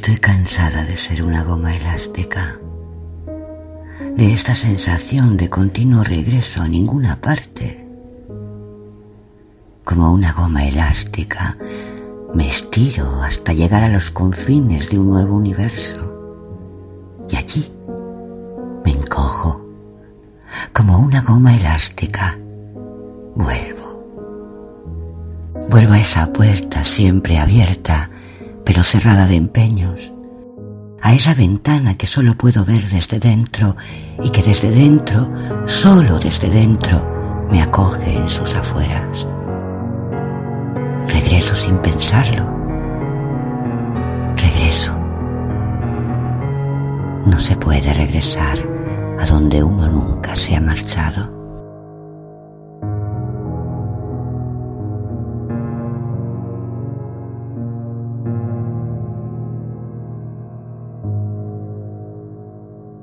cansada de ser una goma elástica, de esta sensación de continuo regreso a ninguna parte. Como una goma elástica, me estiro hasta llegar a los confines de un nuevo universo. Y allí me encojo. Como una goma elástica, vuelvo. Vuelvo a esa puerta siempre abierta, pero cerrada de empeños. A esa ventana que solo puedo ver desde dentro y que desde dentro, solo desde dentro, me acoge en sus afueras. Regreso sin pensarlo. Regreso. No se puede regresar a donde uno nunca se ha marchado.